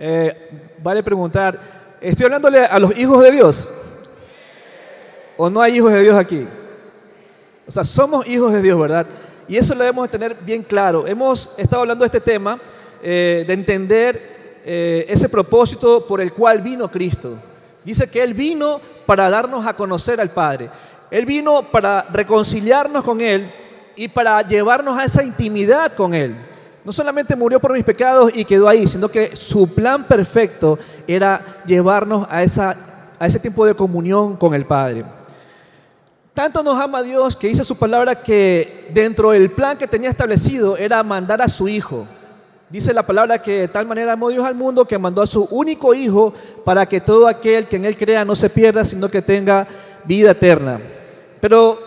Eh, vale preguntar, ¿estoy hablándole a los hijos de Dios? ¿O no hay hijos de Dios aquí? O sea, somos hijos de Dios, ¿verdad? Y eso lo debemos tener bien claro. Hemos estado hablando de este tema, eh, de entender eh, ese propósito por el cual vino Cristo. Dice que Él vino para darnos a conocer al Padre. Él vino para reconciliarnos con Él y para llevarnos a esa intimidad con Él. No solamente murió por mis pecados y quedó ahí, sino que su plan perfecto era llevarnos a, ese tiempo de comunión con el Padre. Tanto nos ama Dios que dice su palabra que dentro del plan que tenía establecido era mandar a su Hijo. Dice la palabra que de tal manera amó Dios al mundo que mandó a su único Hijo para que todo aquel que en Él crea no se pierda, sino que tenga vida eterna. Pero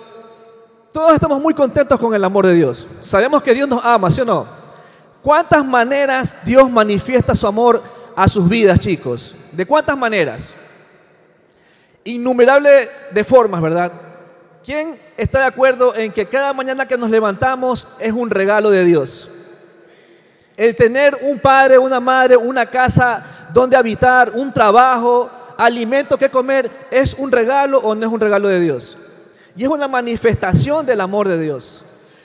todos estamos muy contentos con el amor de Dios. Sabemos que Dios nos ama, ¿sí o no? ¿Cuántas maneras Dios manifiesta su amor a sus vidas, chicos? ¿De cuántas maneras? Innumerable de formas, ¿verdad? ¿Quién está de acuerdo en que cada mañana que nos levantamos es un regalo de Dios? El tener un padre, una madre, una casa donde habitar, un trabajo, alimento que comer, ¿es un regalo o no es un regalo de Dios? Y es una manifestación del amor de Dios.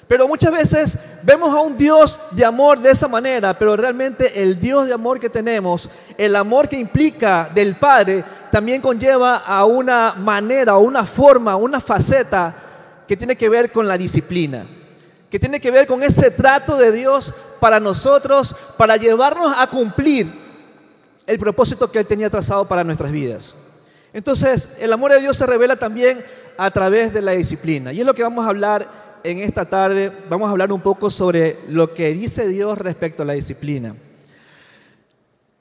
Pero muchas veces vemos a un Dios de amor de esa manera, pero realmente el Dios de amor que tenemos, el amor que implica del Padre, también conlleva a una manera, una forma, una faceta que tiene que ver con la disciplina, que tiene que ver con ese trato de Dios para nosotros, para llevarnos a cumplir el propósito que Él tenía trazado para nuestras vidas. Entonces, el amor de Dios se revela también a través de la disciplina. Y es lo que vamos a hablar en esta tarde vamos a hablar un poco sobre lo que dice Dios respecto a la disciplina.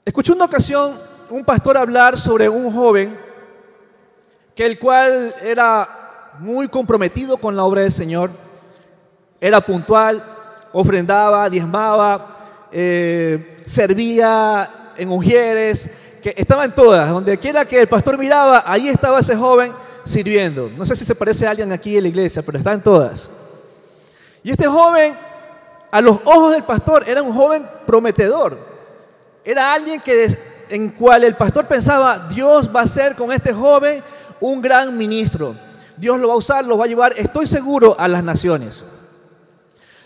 Escuché una ocasión un pastor hablar sobre un joven que el cual era muy comprometido con la obra del Señor, era puntual, ofrendaba, diezmaba, eh, servía en ujieres, que estaba en todas, donde quiera que el pastor miraba, ahí estaba ese joven sirviendo. No sé si se parece a alguien aquí en la iglesia, pero está en todas. Y este joven, a los ojos del pastor, era un joven prometedor. Era alguien en cual el pastor pensaba, Dios va a ser con este joven un gran ministro. Dios lo va a usar, lo va a llevar, estoy seguro, a las naciones.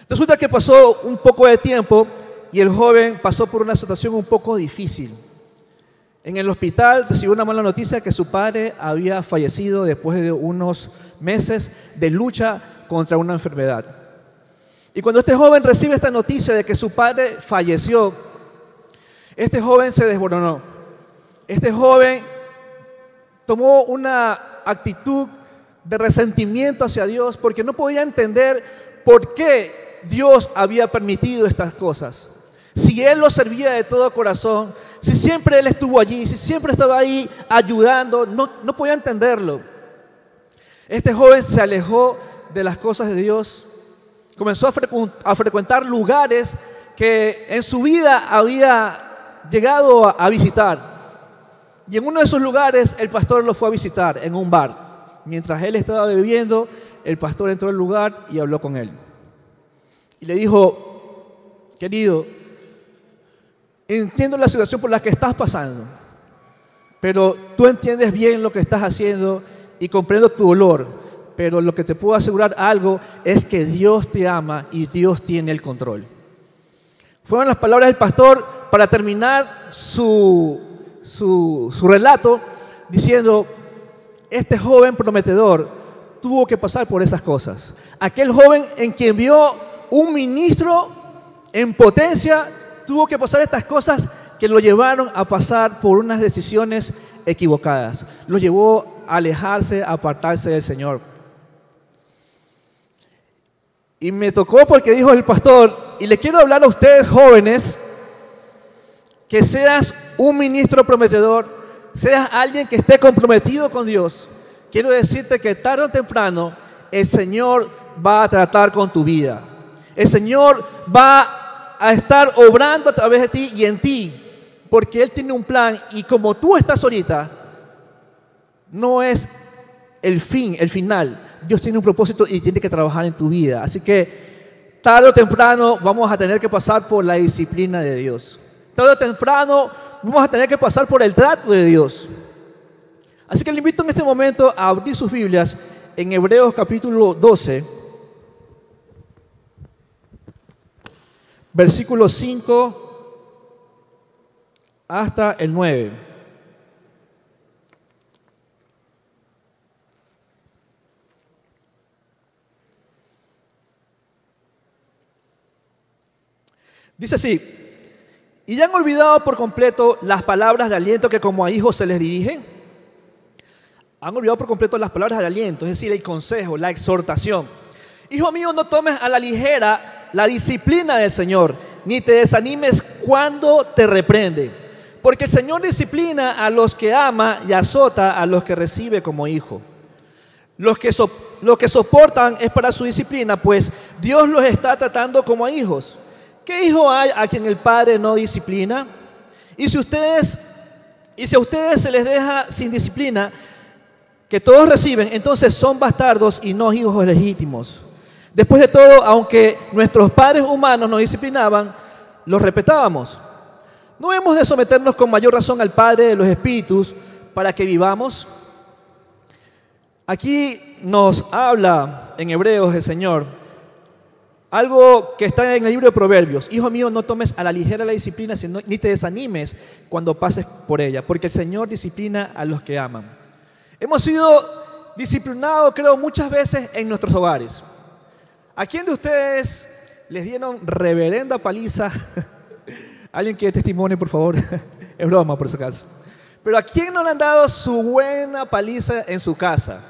Resulta que pasó un poco de tiempo y el joven pasó por una situación un poco difícil. En el hospital recibió una mala noticia que su padre había fallecido después de unos meses de lucha contra una enfermedad. Y cuando este joven recibe esta noticia de que su padre falleció, este joven se desboronó. Este joven tomó una actitud de resentimiento hacia Dios porque no podía entender por qué Dios había permitido estas cosas. Si Él lo servía de todo corazón, si siempre Él estuvo allí, si siempre estaba ahí ayudando, no, no podía entenderlo. Este joven se alejó de las cosas de Dios comenzó a, frecuentar lugares que en su vida había llegado a, visitar. Y en uno de esos lugares el pastor lo fue a visitar, en un bar. Mientras él estaba bebiendo, el pastor entró al lugar y habló con él. Y le dijo, querido, entiendo la situación por la que estás pasando, pero tú entiendes bien lo que estás haciendo y comprendo tu dolor pero lo que te puedo asegurar algo es que Dios te ama y Dios tiene el control. Fueron las palabras del pastor para terminar su, su, relato diciendo, este joven prometedor tuvo que pasar por esas cosas. Aquel joven en quien vio un ministro en potencia tuvo que pasar estas cosas que lo llevaron a pasar por unas decisiones equivocadas. Lo llevó a alejarse, a apartarse del Señor. Y me tocó porque dijo el pastor, y le quiero hablar a ustedes jóvenes, que seas un ministro prometedor, seas alguien que esté comprometido con Dios. Quiero decirte que tarde o temprano el Señor va a tratar con tu vida. El Señor va a estar obrando a través de ti y en ti, porque Él tiene un plan y como tú estás ahorita, no es el fin, el final. Dios tiene un propósito y tiene que trabajar en tu vida. Así que tarde o temprano vamos a tener que pasar por la disciplina de Dios. Tarde o temprano vamos a tener que pasar por el trato de Dios. Así que le invito en este momento a abrir sus Biblias en Hebreos capítulo 12, versículo 5 hasta el 9. Dice así, ¿y ya han olvidado por completo las palabras de aliento que como a hijos se les dirigen? Han olvidado por completo las palabras de aliento, es decir, el consejo, la exhortación. Hijo mío, no tomes a la ligera la disciplina del Señor, ni te desanimes cuando te reprende. Porque el Señor disciplina a los que ama y azota a los que recibe como hijo. Los que, que soportan es para su disciplina, pues Dios los está tratando como a hijos. ¿Qué hijo hay a quien el Padre no disciplina? Y si ustedes, y si a ustedes se les deja sin disciplina, que todos reciben, entonces son bastardos y no hijos legítimos. Después de todo, aunque nuestros padres humanos nos disciplinaban, los respetábamos. ¿No hemos de someternos con mayor razón al Padre de los Espíritus para que vivamos? Aquí nos habla en Hebreos el Señor algo que está en el libro de Proverbios. Hijo mío, no tomes a la ligera la disciplina, ni te desanimes cuando pases por ella, porque el Señor disciplina a los que aman. Hemos sido disciplinados, creo, muchas veces en nuestros hogares. ¿A quién de ustedes les dieron reverenda paliza? Alguien que testimonio, por favor. es broma, por si acaso. Pero ¿a quién no le han dado su buena paliza en su casa?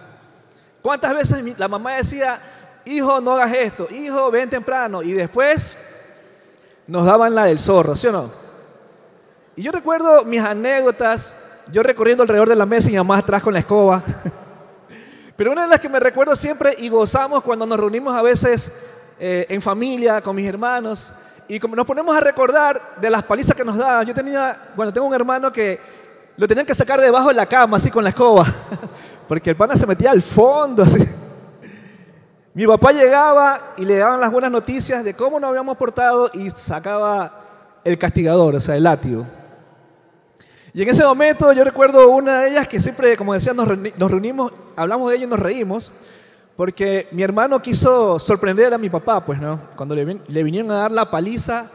¿Cuántas veces la mamá decía, hijo, no hagas esto, hijo, ven temprano? Y después nos daban la del zorro, ¿sí o no? Y yo recuerdo mis anécdotas yo recorriendo alrededor de la mesa y mamá atrás con la escoba. Pero una de las que me recuerdo siempre y gozamos cuando nos reunimos a veces eh, en familia, con mis hermanos, y como nos ponemos a recordar de las palizas que nos daban. Yo tenía, bueno, tengo un hermano que lo tenían que sacar debajo de la cama, así con la escoba, porque el pana se metía al fondo, así. Mi papá llegaba y le daban las buenas noticias de cómo nos habíamos portado y sacaba el castigador, o sea, el látigo. Y en ese momento yo recuerdo una de ellas que siempre, como decía, nos, reunimos, hablamos de ella y nos reímos, porque mi hermano quiso sorprender a mi papá, pues, ¿no? Cuando le, le vinieron a dar la paliza,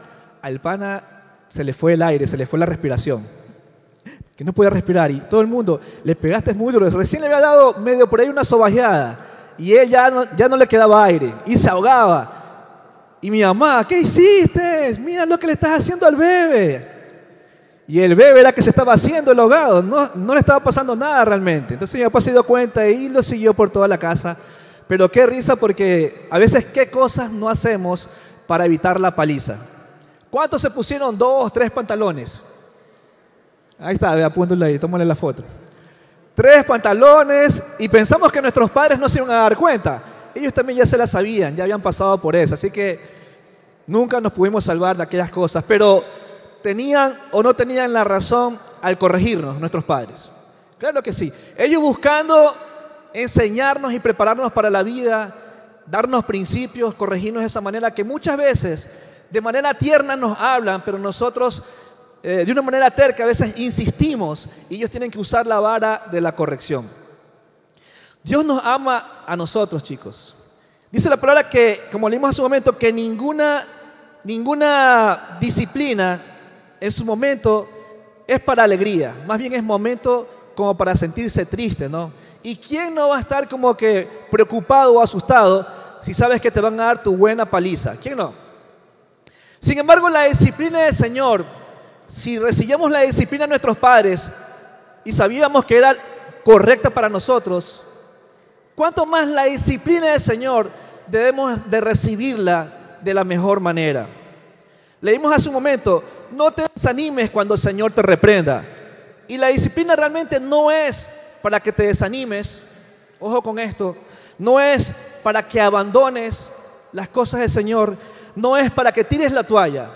al pana se le fue el aire, se le fue la respiración. Que no podía respirar y todo el mundo, le pegaste muy duro. Recién le había dado medio por ahí una sobajeada y él ya no, ya no le quedaba aire y se ahogaba. Y mi mamá, ¿qué hiciste? Mira lo que le estás haciendo al bebé. Y el bebé era que se estaba haciendo el ahogado, no, no le estaba pasando nada realmente. Entonces mi papá se dio cuenta y lo siguió por toda la casa. Pero qué risa porque a veces qué cosas no hacemos para evitar la paliza. ¿Cuántos se pusieron dos, tres pantalones? Ahí está, apúntalo ahí, tómale la foto. Tres pantalones y pensamos que nuestros padres no se iban a dar cuenta. Ellos también ya se la sabían, ya habían pasado por eso. Así que nunca nos pudimos salvar de aquellas cosas. Pero tenían o no tenían la razón al corregirnos nuestros padres. Claro que sí. Ellos buscando enseñarnos y prepararnos para la vida, darnos principios, corregirnos de esa manera que muchas veces de manera tierna nos hablan, pero nosotros eh, de una manera terca a veces insistimos y ellos tienen que usar la vara de la corrección. Dios nos ama a nosotros, chicos. Dice la palabra que, como leímos hace un momento, que ninguna, ninguna disciplina en su momento es para alegría, más bien es momento como para sentirse triste, ¿no? ¿Y quién no va a estar como que preocupado o asustado si sabes que te van a dar tu buena paliza? ¿Quién no? Sin embargo, la disciplina del Señor, si recibíamos la disciplina de nuestros padres y sabíamos que era correcta para nosotros, ¿cuánto más la disciplina del Señor debemos de recibirla de la mejor manera? Leímos hace un momento, no te desanimes cuando el Señor te reprenda. Y la disciplina realmente no es para que te desanimes, ojo con esto, no es para que abandones las cosas del Señor, no es para que tires la toalla.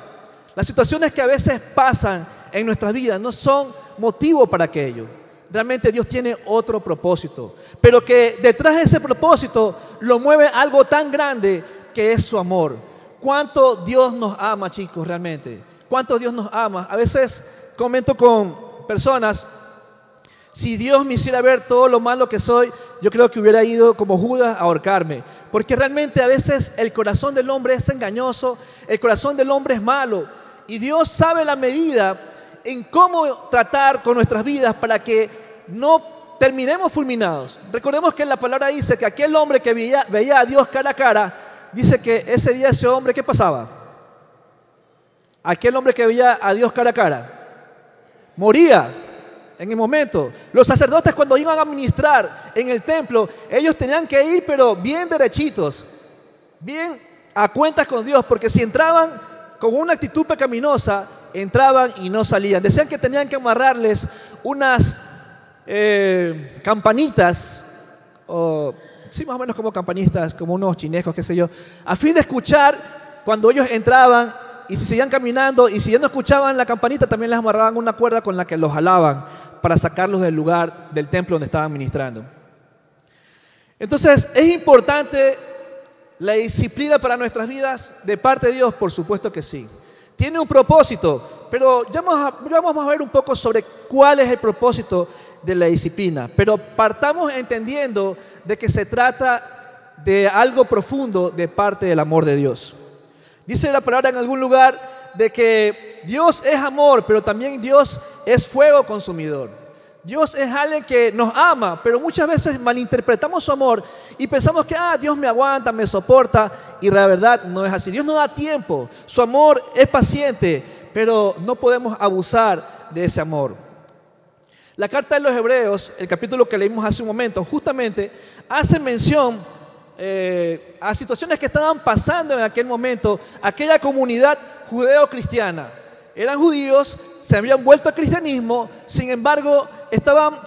Las situaciones que a veces pasan en nuestras vidas no son motivo para aquello. Realmente Dios tiene otro propósito, pero que detrás de ese propósito lo mueve algo tan grande que es su amor. ¿Cuánto Dios nos ama, chicos, realmente? cuánto Dios nos ama. A veces comento con personas, si Dios me hiciera ver todo lo malo que soy, yo creo que hubiera ido como Judas a ahorcarme. Porque realmente a veces el corazón del hombre es engañoso, el corazón del hombre es malo. Y Dios sabe la medida en cómo tratar con nuestras vidas para que no terminemos fulminados. Recordemos que la palabra dice que aquel hombre que veía, a Dios cara a cara, dice que ese día ese hombre, ¿qué pasaba? Aquel hombre que veía a Dios cara a cara, moría en el momento. Los sacerdotes cuando iban a ministrar en el templo, ellos tenían que ir pero bien derechitos, bien a cuentas con Dios, porque si entraban con una actitud pecaminosa, entraban y no salían. Decían que tenían que amarrarles unas eh, campanitas, o sí, más o menos como campanistas, como unos chinescos, qué sé yo, a fin de escuchar cuando ellos entraban y si seguían caminando y si ya no escuchaban la campanita, también les amarraban una cuerda con la que los jalaban para sacarlos del lugar del templo donde estaban ministrando. Entonces, ¿es importante la disciplina para nuestras vidas de parte de Dios? Por supuesto que sí. Tiene un propósito, pero ya vamos, a, vamos a ver un poco sobre cuál es el propósito de la disciplina. Pero partamos entendiendo de que se trata de algo profundo de parte del amor de Dios. Dice la palabra en algún lugar de que Dios es amor, pero también Dios es fuego consumidor. Dios es alguien que nos ama, pero muchas veces malinterpretamos su amor y pensamos que, ah, Dios me aguanta, me soporta, y la verdad no es así. Dios no da tiempo, su amor es paciente, pero no podemos abusar de ese amor. La carta de los Hebreos, el capítulo que leímos hace un momento, justamente hace mención eh, a situaciones que estaban pasando en aquel momento, aquella comunidad judeo-cristiana. Eran judíos, se habían vuelto al cristianismo, sin embargo, estaban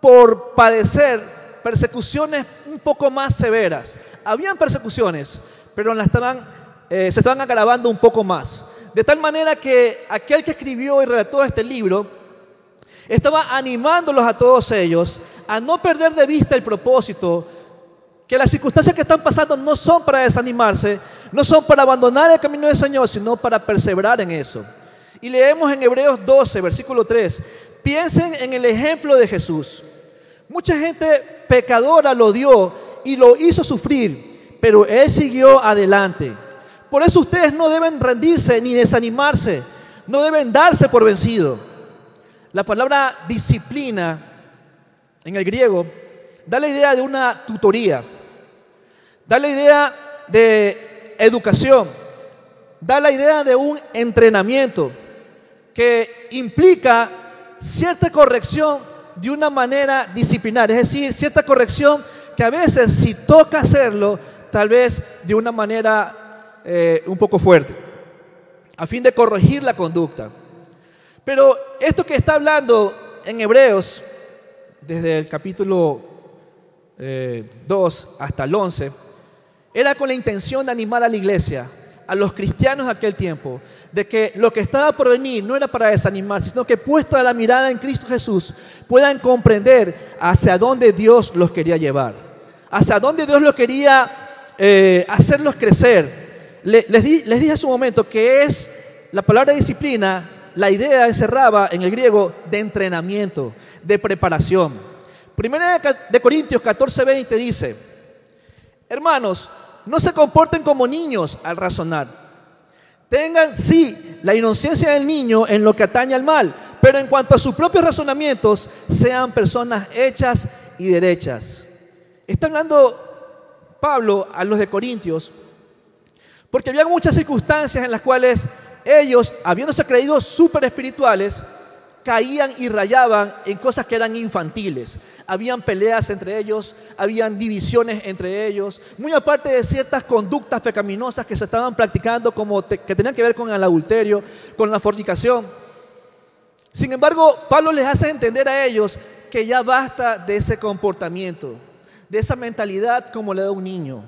por padecer persecuciones un poco más severas. Habían persecuciones, pero las estaban, eh, se estaban agravando un poco más. De tal manera que aquel que escribió y redactó este libro, estaba animándolos a todos ellos a no perder de vista el propósito, que las circunstancias que están pasando no son para desanimarse, no son para abandonar el camino del Señor, sino para perseverar en eso. Y leemos en Hebreos 12, versículo 3, piensen en el ejemplo de Jesús. Mucha gente pecadora lo dio y lo hizo sufrir, pero Él siguió adelante. Por eso ustedes no deben rendirse ni desanimarse, no deben darse por vencido. La palabra disciplina en el griego da la idea de una tutoría, da la idea de educación, da la idea de un entrenamiento que implica cierta corrección de una manera disciplinaria, es decir, cierta corrección que a veces si toca hacerlo, tal vez de una manera eh, un poco fuerte, a fin de corregir la conducta. Pero esto que está hablando en Hebreos, desde el capítulo 2 eh, hasta el 11, era con la intención de animar a la iglesia, a los cristianos de aquel tiempo, de que lo que estaba por venir no era para desanimarse, sino que puesto a la mirada en Cristo Jesús, puedan comprender hacia dónde Dios los quería llevar, hacia dónde Dios los quería eh, hacerlos crecer. les, les dije hace un momento que es la palabra disciplina la idea encerraba en el griego de entrenamiento, de preparación. Primera de Corintios 14:20 dice, hermanos, no se comporten como niños al razonar. Tengan, sí, la inocencia del niño en lo que atañe al mal, pero en cuanto a sus propios razonamientos, sean personas hechas y derechas. Está hablando Pablo a los de Corintios, porque había muchas circunstancias en las cuales ellos, habiéndose creído súper espirituales, caían y rayaban en cosas que eran infantiles. Habían peleas entre ellos, habían divisiones entre ellos, muy aparte de ciertas conductas pecaminosas que se estaban practicando como que tenían que ver con el adulterio, con la fornicación. Sin embargo, Pablo les hace entender a ellos que ya basta de ese comportamiento, de esa mentalidad como le da un niño.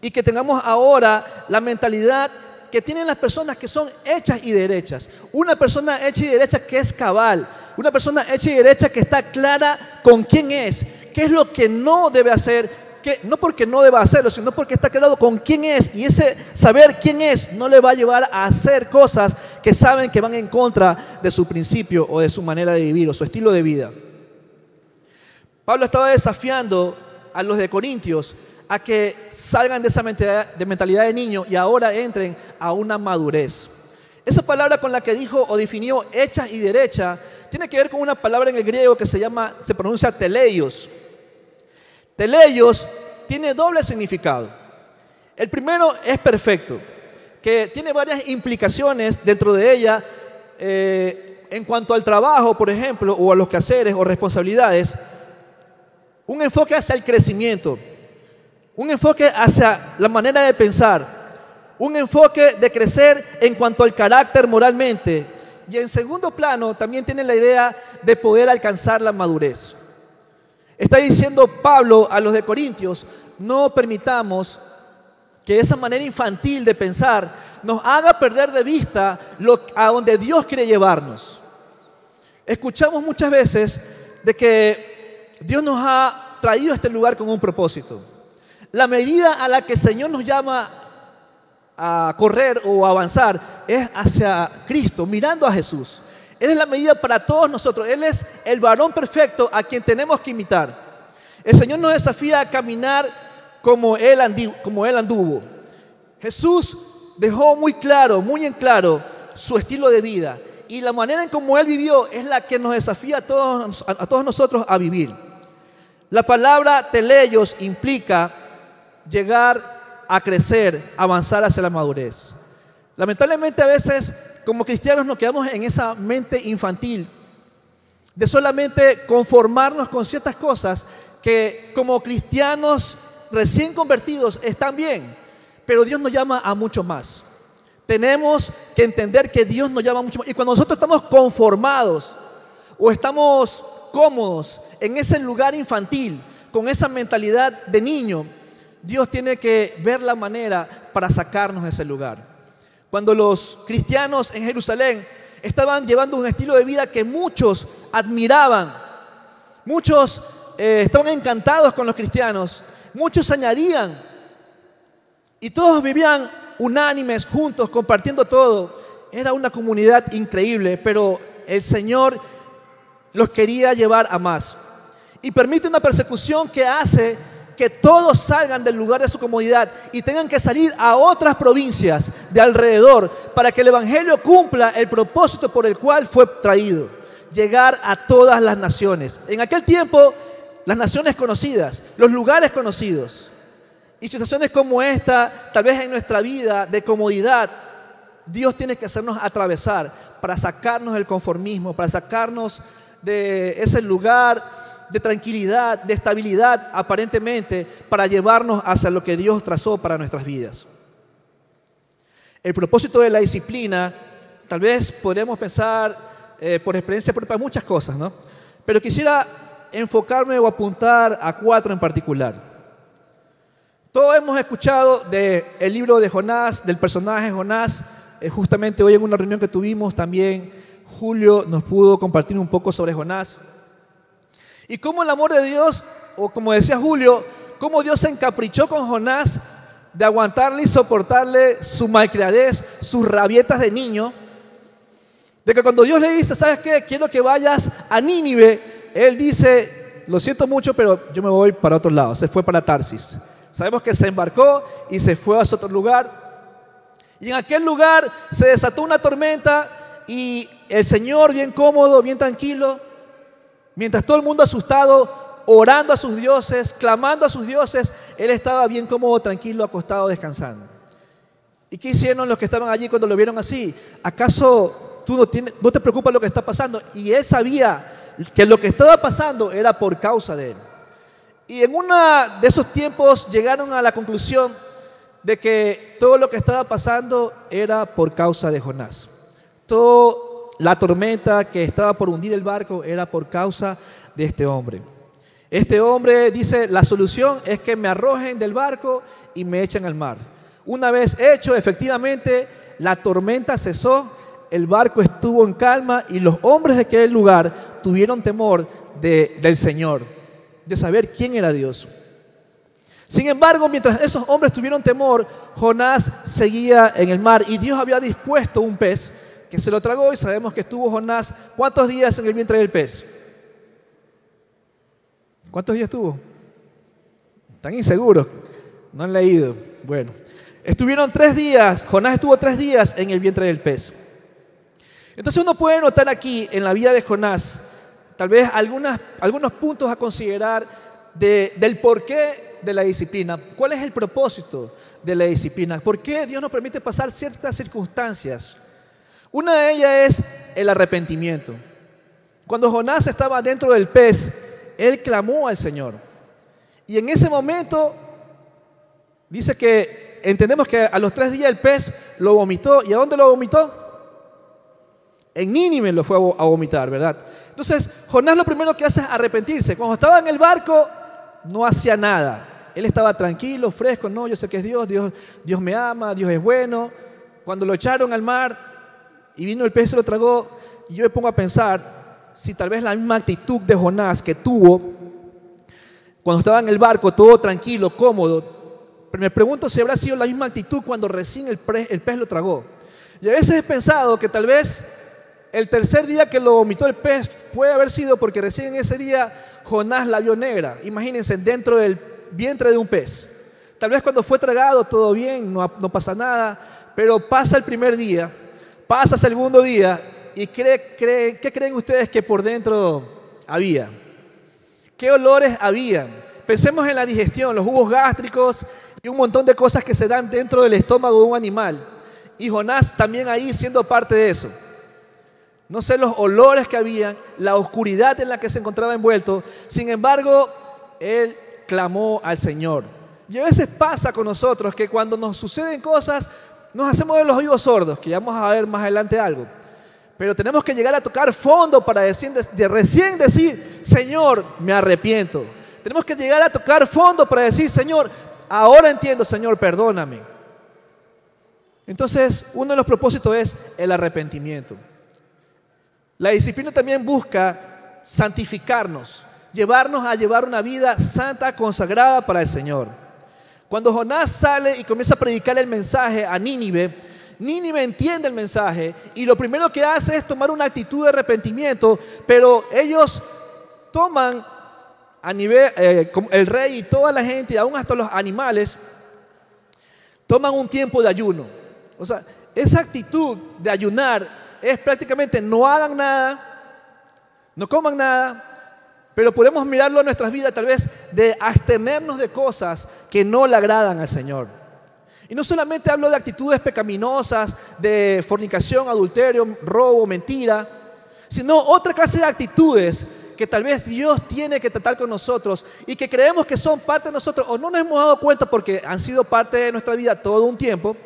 Y que tengamos ahora la mentalidad que tienen las personas que son hechas y derechas. Una persona hecha y derecha que es cabal. Una persona hecha y derecha que está clara con quién es, qué es lo que no debe hacer, que, no porque no deba hacerlo, sino porque está claro con quién es. Y ese saber quién es no le va a llevar a hacer cosas que saben que van en contra de su principio o de su manera de vivir o su estilo de vida. Pablo estaba desafiando a los de Corintios a que salgan de esa mentalidad de niño y ahora entren a una madurez. Esa palabra con la que dijo o definió hecha y derecha tiene que ver con una palabra en el griego que se llama, se pronuncia teleios. Teleios tiene doble significado. El primero es perfecto, que tiene varias implicaciones dentro de ella eh, en cuanto al trabajo, por ejemplo, o a los quehaceres o responsabilidades. Un enfoque hacia el crecimiento, un enfoque hacia la manera de pensar, un enfoque de crecer en cuanto al carácter moralmente. Y en segundo plano también tiene la idea de poder alcanzar la madurez. Está diciendo Pablo a los de Corintios, no permitamos que esa manera infantil de pensar nos haga perder de vista lo, a donde Dios quiere llevarnos. Escuchamos muchas veces de que Dios nos ha traído a este lugar con un propósito. La medida a la que el Señor nos llama a correr o avanzar es hacia Cristo, mirando a Jesús. Él es la medida para todos nosotros. Él es el varón perfecto a quien tenemos que imitar. El Señor nos desafía a caminar como Él, anduvo. Jesús dejó muy claro, muy en claro su estilo de vida. Y la manera en cómo Él vivió es la que nos desafía a todos, a todos nosotros a vivir. La palabra teleios implica llegar a crecer, avanzar hacia la madurez. Lamentablemente a veces como cristianos nos quedamos en esa mente infantil de solamente conformarnos con ciertas cosas que como cristianos recién convertidos están bien, pero Dios nos llama a mucho más. Tenemos que entender que Dios nos llama mucho más. Y cuando nosotros estamos conformados o estamos cómodos en ese lugar infantil, con esa mentalidad de niño, Dios tiene que ver la manera para sacarnos de ese lugar. Cuando los cristianos en Jerusalén estaban llevando un estilo de vida que muchos admiraban, muchos eh, estaban encantados con los cristianos, muchos añadían y todos vivían unánimes, juntos, compartiendo todo. Era una comunidad increíble, pero el Señor los quería llevar a más. Y permite una persecución que hace que todos salgan del lugar de su comodidad y tengan que salir a otras provincias de alrededor para que el Evangelio cumpla el propósito por el cual fue traído, llegar a todas las naciones. En aquel tiempo, las naciones conocidas, los lugares conocidos. Y situaciones como esta, tal vez en nuestra vida de comodidad, Dios tiene que hacernos atravesar para sacarnos del conformismo, para sacarnos de ese lugar de tranquilidad, de estabilidad aparentemente para llevarnos hacia lo que Dios trazó para nuestras vidas. El propósito de la disciplina, tal vez podríamos pensar eh, por experiencia propia muchas cosas, ¿no? Pero quisiera enfocarme o apuntar a cuatro en particular. Todos hemos escuchado del el libro de Jonás, del personaje Jonás. Eh, justamente hoy en una reunión que tuvimos también, Julio nos pudo compartir un poco sobre Jonás. Y cómo el amor de Dios, o como decía Julio, cómo Dios se encaprichó con Jonás de aguantarle y soportarle su malcriadez, sus rabietas de niño. De que cuando Dios le dice, ¿sabes qué? Quiero que vayas a Nínive, él dice, lo siento mucho, pero yo me voy para otro lado. Se fue para Tarsis. Sabemos que se embarcó y se fue a otro lugar. Y en aquel lugar se desató una tormenta y el Señor, bien cómodo, bien tranquilo, Mientras todo el mundo asustado, orando a sus dioses, clamando a sus dioses, él estaba bien cómodo, tranquilo, acostado, descansando. ¿Y qué hicieron los que estaban allí cuando lo vieron así? ¿Acaso tú no, te preocupa lo que está pasando? Y él sabía que lo que estaba pasando era por causa de él. Y en uno de esos tiempos llegaron a la conclusión de que todo lo que estaba pasando era por causa de Jonás. Todo la tormenta que estaba por hundir el barco era por causa de este hombre. Este hombre dice, la solución es que me arrojen del barco y me echen al mar. Una vez hecho, efectivamente, la tormenta cesó, el barco estuvo en calma y los hombres de aquel lugar tuvieron temor del Señor, de saber quién era Dios. Sin embargo, mientras esos hombres tuvieron temor, Jonás seguía en el mar y Dios había dispuesto un pez que se lo tragó y sabemos que estuvo Jonás cuántos días en el vientre del pez. ¿Cuántos días estuvo? Están inseguros, no han leído. Bueno, estuvieron tres días, Jonás estuvo tres días en el vientre del pez. Entonces uno puede notar aquí en la vida de Jonás tal vez algunos puntos a considerar del porqué de la disciplina. ¿Cuál es el propósito de la disciplina? ¿Por qué Dios nos permite pasar ciertas circunstancias? Una de ellas es el arrepentimiento. Cuando Jonás estaba dentro del pez, él clamó al Señor. Y en ese momento dice que entendemos que a los tres días el pez lo vomitó. ¿Y a dónde lo vomitó? En Nínive lo fue a vomitar, ¿verdad? Entonces, Jonás lo primero que hace es arrepentirse. Cuando estaba en el barco, no hacía nada. Él estaba tranquilo, fresco, no, yo sé que es Dios, Dios, Dios me ama, Dios es bueno. Cuando lo echaron al mar y vino el pez y se lo tragó, y yo me pongo a pensar si tal vez la misma actitud de Jonás que tuvo cuando estaba en el barco, todo tranquilo, cómodo, pero me pregunto si habrá sido la misma actitud cuando recién el, el pez lo tragó. Y a veces he pensado que tal vez el tercer día que lo vomitó el pez puede haber sido porque recién ese día Jonás la vio negra. Imagínense, dentro del vientre de un pez. Tal vez cuando fue tragado todo bien, no, no pasa nada, pero pasa el primer día, pasa el segundo día y ¿qué creen ustedes que por dentro había? ¿Qué olores había? Pensemos en la digestión, los jugos gástricos y un montón de cosas que se dan dentro del estómago de un animal. Y Jonás también ahí siendo parte de eso. No sé los olores que habían, la oscuridad en la que se encontraba envuelto. Sin embargo, él clamó al Señor. Y a veces pasa con nosotros que cuando nos suceden cosas, nos hacemos de los oídos sordos, que ya vamos a ver más adelante algo. Pero tenemos que llegar a tocar fondo para decir, de recién decir, Señor, me arrepiento. Tenemos que llegar a tocar fondo para decir, Señor, ahora entiendo, Señor, perdóname. Entonces, uno de los propósitos es el arrepentimiento. La disciplina también busca santificarnos, llevarnos a llevar una vida santa, consagrada para el Señor. Cuando Jonás sale y comienza a predicar el mensaje a Nínive, Nínive entiende el mensaje y lo primero que hace es tomar una actitud de arrepentimiento, pero ellos toman a nivel, eh, el rey y toda la gente, y aún hasta los animales, toman un tiempo de ayuno. O sea, esa actitud de ayunar es prácticamente no hagan nada, no coman nada, pero podemos mirarlo en nuestras vidas tal vez de abstenernos de cosas que no le agradan al Señor. Y no solamente hablo de actitudes pecaminosas, de fornicación, adulterio, robo, mentira, sino otra clase de actitudes que tal vez Dios tiene que tratar con nosotros y que creemos que son parte de nosotros o no nos hemos dado cuenta porque han sido parte de nuestra vida todo un tiempo.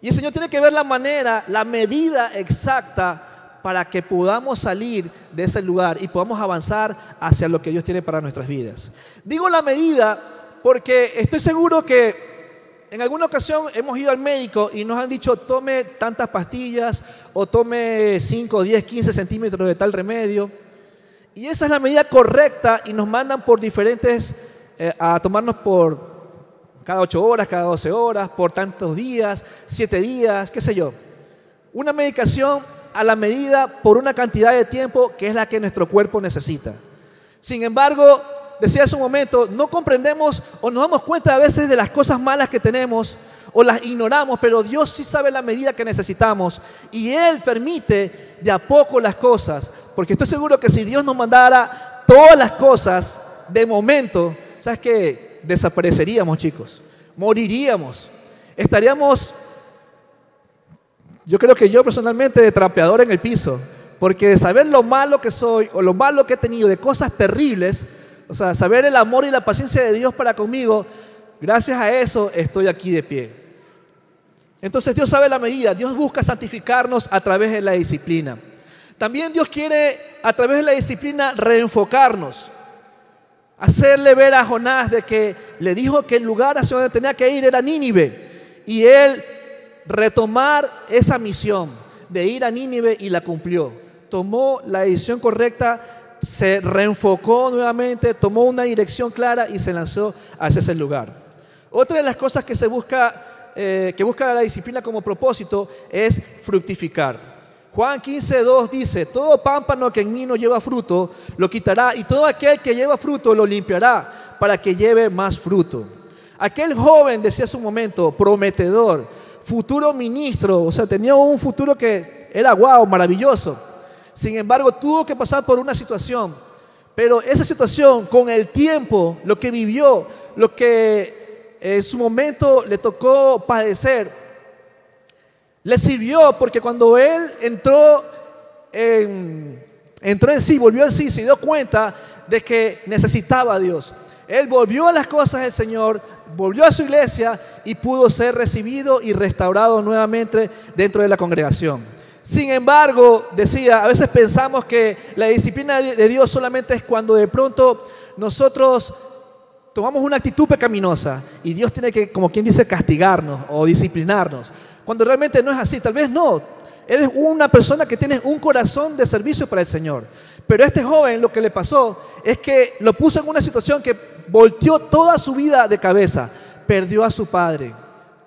Y el Señor tiene que ver la manera, la medida exacta para que podamos salir de ese lugar y podamos avanzar hacia lo que Dios tiene para nuestras vidas. Digo la medida porque estoy seguro que en alguna ocasión hemos ido al médico y nos han dicho tome tantas pastillas o tome 5, 10, 15 centímetros de tal remedio. Y esa es la medida correcta y nos mandan por diferentes, eh, a tomarnos por cada 8 horas, cada 12 horas, por tantos días, 7 días, qué sé yo. Una medicación a la medida por una cantidad de tiempo que es la que nuestro cuerpo necesita. Sin embargo, decía hace un momento, no comprendemos o nos damos cuenta a veces de las cosas malas que tenemos o las ignoramos, pero Dios sí sabe la medida que necesitamos y Él permite de a poco las cosas, porque estoy seguro que si Dios nos mandara todas las cosas de momento, ¿sabes qué? Desapareceríamos, chicos, moriríamos, estaríamos, yo creo que yo personalmente, de trapeador en el piso, porque de saber lo malo que soy o lo malo que he tenido, de cosas terribles, o sea, saber el amor y la paciencia de Dios para conmigo, gracias a eso estoy aquí de pie. Entonces Dios sabe la medida, Dios busca santificarnos a través de la disciplina. También Dios quiere a través de la disciplina reenfocarnos, hacerle ver a Jonás de que le dijo que el lugar hacia donde tenía que ir era Nínive y él retomar esa misión de ir a Nínive y la cumplió. Tomó la decisión correcta se reenfocó nuevamente, tomó una dirección clara y se lanzó hacia ese lugar. Otra de las cosas que se busca, eh, que busca la disciplina como propósito es fructificar. Juan 15, 2 dice, todo pámpano que en mí no lleva fruto, lo quitará, y todo aquel que lleva fruto lo limpiará para que lleve más fruto. Aquel joven, decía hace un momento, prometedor, futuro ministro, o sea, tenía un futuro que era guau, maravilloso. Sin embargo, tuvo que pasar por una situación, pero esa situación, con el tiempo, lo que vivió, lo que en su momento le tocó padecer, le sirvió porque cuando él entró en, entró en sí, volvió en sí, se dio cuenta de que necesitaba a Dios. Él volvió a las cosas del Señor, volvió a su iglesia y pudo ser recibido y restaurado nuevamente dentro de la congregación. Sin embargo, decía, a veces pensamos que la disciplina de Dios solamente es cuando de pronto nosotros tomamos una actitud pecaminosa y Dios tiene que, como quien dice, castigarnos o disciplinarnos. Cuando realmente no es así, tal vez no. Eres una persona que tiene un corazón de servicio para el Señor. Pero este joven lo que le pasó es que lo puso en una situación que volteó toda su vida de cabeza. Perdió a su padre.